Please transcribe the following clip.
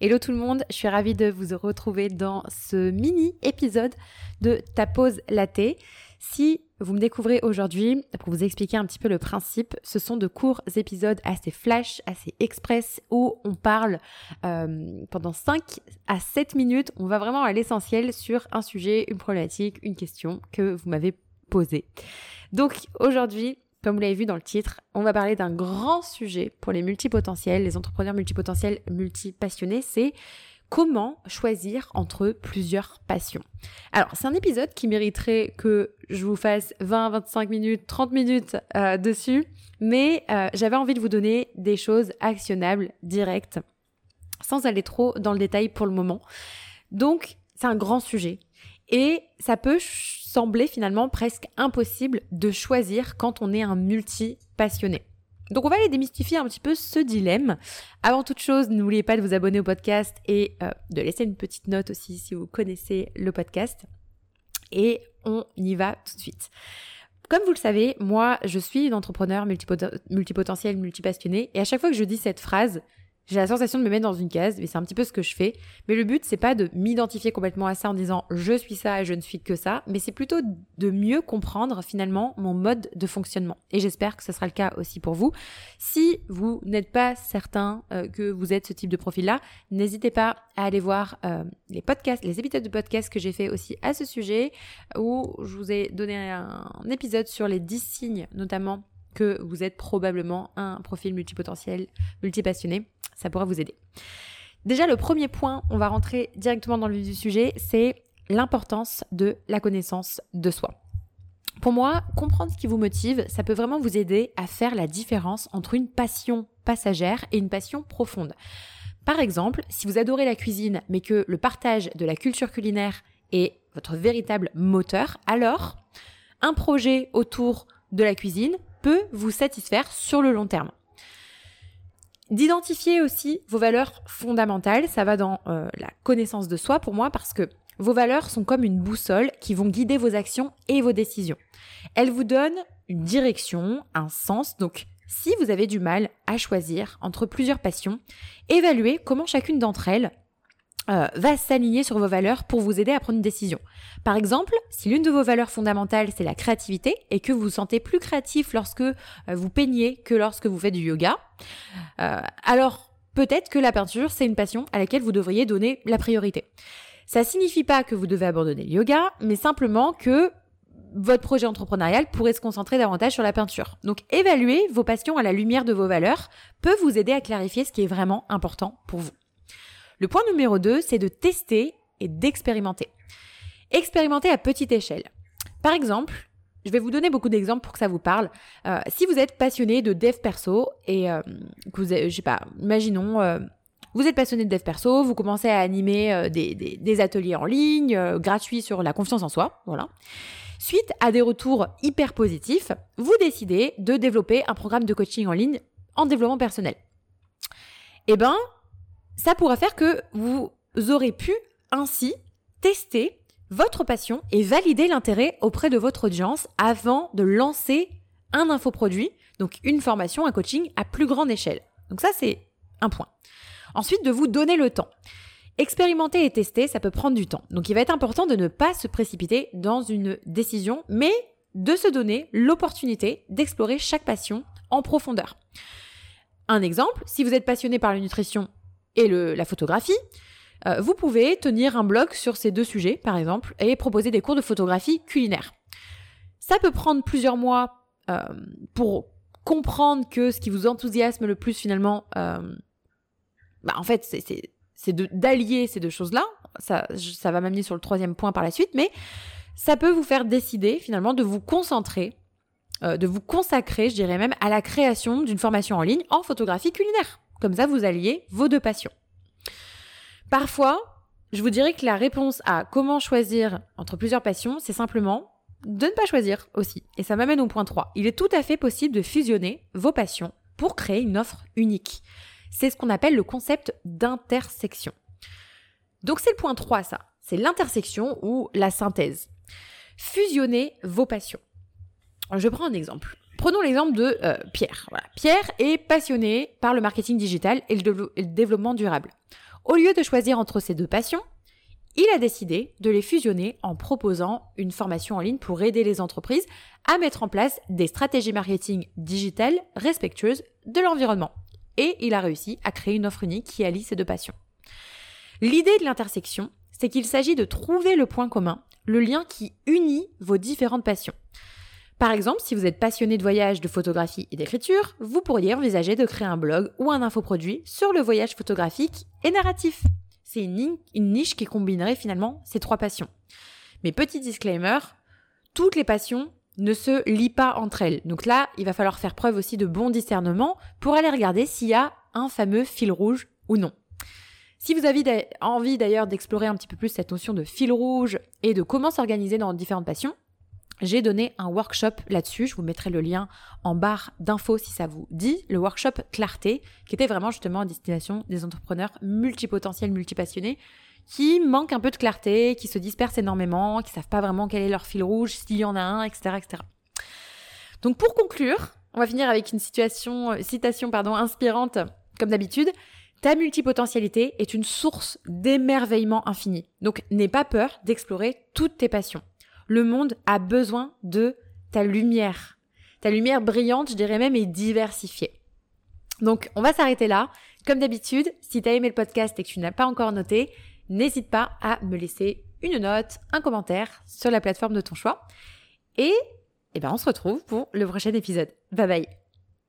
Hello tout le monde, je suis ravie de vous retrouver dans ce mini épisode de Ta pause latte. Si vous me découvrez aujourd'hui, pour vous expliquer un petit peu le principe, ce sont de courts épisodes assez flash, assez express, où on parle euh, pendant 5 à 7 minutes. On va vraiment à l'essentiel sur un sujet, une problématique, une question que vous m'avez posée. Donc aujourd'hui, comme vous l'avez vu dans le titre, on va parler d'un grand sujet pour les multipotentiels, les entrepreneurs multipotentiels multipassionnés, c'est comment choisir entre plusieurs passions. Alors, c'est un épisode qui mériterait que je vous fasse 20, 25 minutes, 30 minutes euh, dessus, mais euh, j'avais envie de vous donner des choses actionnables, directes, sans aller trop dans le détail pour le moment. Donc, c'est un grand sujet. Et ça peut sembler finalement presque impossible de choisir quand on est un multi-passionné. Donc on va aller démystifier un petit peu ce dilemme. Avant toute chose, n'oubliez pas de vous abonner au podcast et euh, de laisser une petite note aussi si vous connaissez le podcast. Et on y va tout de suite. Comme vous le savez, moi, je suis une entrepreneur multipotentielle, multipassionnée, et à chaque fois que je dis cette phrase, j'ai la sensation de me mettre dans une case, mais c'est un petit peu ce que je fais. Mais le but, c'est pas de m'identifier complètement à ça en disant je suis ça et je ne suis que ça, mais c'est plutôt de mieux comprendre finalement mon mode de fonctionnement. Et j'espère que ce sera le cas aussi pour vous. Si vous n'êtes pas certain euh, que vous êtes ce type de profil-là, n'hésitez pas à aller voir euh, les podcasts, les épisodes de podcasts que j'ai fait aussi à ce sujet, où je vous ai donné un épisode sur les 10 signes notamment que vous êtes probablement un profil multipotentiel, multipassionné. Ça pourra vous aider. Déjà, le premier point, on va rentrer directement dans le vif du sujet, c'est l'importance de la connaissance de soi. Pour moi, comprendre ce qui vous motive, ça peut vraiment vous aider à faire la différence entre une passion passagère et une passion profonde. Par exemple, si vous adorez la cuisine, mais que le partage de la culture culinaire est votre véritable moteur, alors un projet autour de la cuisine peut vous satisfaire sur le long terme. D'identifier aussi vos valeurs fondamentales, ça va dans euh, la connaissance de soi pour moi parce que vos valeurs sont comme une boussole qui vont guider vos actions et vos décisions. Elles vous donnent une direction, un sens, donc si vous avez du mal à choisir entre plusieurs passions, évaluez comment chacune d'entre elles euh, va s'aligner sur vos valeurs pour vous aider à prendre une décision. Par exemple, si l'une de vos valeurs fondamentales c'est la créativité et que vous vous sentez plus créatif lorsque euh, vous peignez que lorsque vous faites du yoga, euh, alors peut-être que la peinture c'est une passion à laquelle vous devriez donner la priorité. Ça signifie pas que vous devez abandonner le yoga, mais simplement que votre projet entrepreneurial pourrait se concentrer davantage sur la peinture. Donc évaluer vos passions à la lumière de vos valeurs peut vous aider à clarifier ce qui est vraiment important pour vous. Le point numéro 2, c'est de tester et d'expérimenter. Expérimenter à petite échelle. Par exemple, je vais vous donner beaucoup d'exemples pour que ça vous parle. Euh, si vous êtes passionné de dev perso et euh, que vous, je sais pas, imaginons, euh, vous êtes passionné de dev perso, vous commencez à animer des, des, ateliers en ligne gratuits sur la confiance en soi, voilà. Suite à des retours hyper positifs, vous décidez de développer un programme de coaching en ligne en développement personnel. Eh ben, ça pourra faire que vous aurez pu ainsi tester votre passion et valider l'intérêt auprès de votre audience avant de lancer un infoproduit, donc une formation, un coaching à plus grande échelle. Donc ça, c'est un point. Ensuite, de vous donner le temps. Expérimenter et tester, ça peut prendre du temps. Donc il va être important de ne pas se précipiter dans une décision, mais de se donner l'opportunité d'explorer chaque passion en profondeur. Un exemple, si vous êtes passionné par la nutrition et la photographie, euh, vous pouvez tenir un blog sur ces deux sujets, par exemple, et proposer des cours de photographie culinaire. Ça peut prendre plusieurs mois euh, pour comprendre que ce qui vous enthousiasme le plus finalement, euh, bah, en fait, c'est d'allier ces deux choses-là. Ça, ça va m'amener sur le troisième point par la suite, mais ça peut vous faire décider finalement de vous concentrer, de vous consacrer, je dirais même, à la création d'une formation en ligne en photographie culinaire. Comme ça, vous alliez vos deux passions. Parfois, je vous dirais que la réponse à comment choisir entre plusieurs passions, c'est simplement de ne pas choisir aussi. Et ça m'amène au point 3. Il est tout à fait possible de fusionner vos passions pour créer une offre unique. C'est ce qu'on appelle le concept d'intersection. Donc c'est le point 3 ça. C'est l'intersection ou la synthèse. Fusionner vos passions. Je prends un exemple. Prenons l'exemple de euh, Pierre. Pierre est passionné par le marketing digital et le, développement durable. Au lieu de choisir entre ces deux passions, il a décidé de les fusionner en proposant une formation en ligne pour aider les entreprises à mettre en place des stratégies marketing digitales respectueuses de l'environnement. Et il a réussi à créer une offre unique qui allie ces deux passions. L'idée de l'intersection, c'est qu'il s'agit de trouver le point commun, le lien qui unit vos différentes passions. Par exemple, si vous êtes passionné de voyage, de photographie et d'écriture, vous pourriez envisager de créer un blog ou un infoproduit sur le voyage photographique et narratif. C'est une, niche qui combinerait finalement ces trois passions. Mais petit disclaimer, toutes les passions ne se lient pas entre elles. Donc là, il va falloir faire preuve aussi de bon discernement pour aller regarder s'il y a un fameux fil rouge ou non. Si vous avez envie d'ailleurs d'explorer un petit peu plus cette notion de fil rouge et de comment s'organiser dans différentes passions, j'ai donné un workshop là-dessus, je vous mettrai le lien en barre d'infos si ça vous dit, le workshop Clarté, qui était vraiment justement à destination des entrepreneurs multipotentiels, multipassionnés, qui manquent un peu de clarté, qui se dispersent énormément, qui savent pas vraiment quel est leur fil rouge, s'il y en a un, etc., etc. Donc pour conclure, on va finir avec une situation, euh, citation pardon, inspirante, comme d'habitude. Ta multipotentialité est une source d'émerveillement infini. Donc n'aie pas peur d'explorer toutes tes passions. Le monde a besoin de ta lumière. Ta lumière brillante, je dirais même, et diversifiée. Donc, on va s'arrêter là. Comme d'habitude, si tu as aimé le podcast et que tu n'as pas encore noté, n'hésite pas à me laisser une note, un commentaire sur la plateforme de ton choix. Et, eh ben, on se retrouve pour le prochain épisode. Bye bye.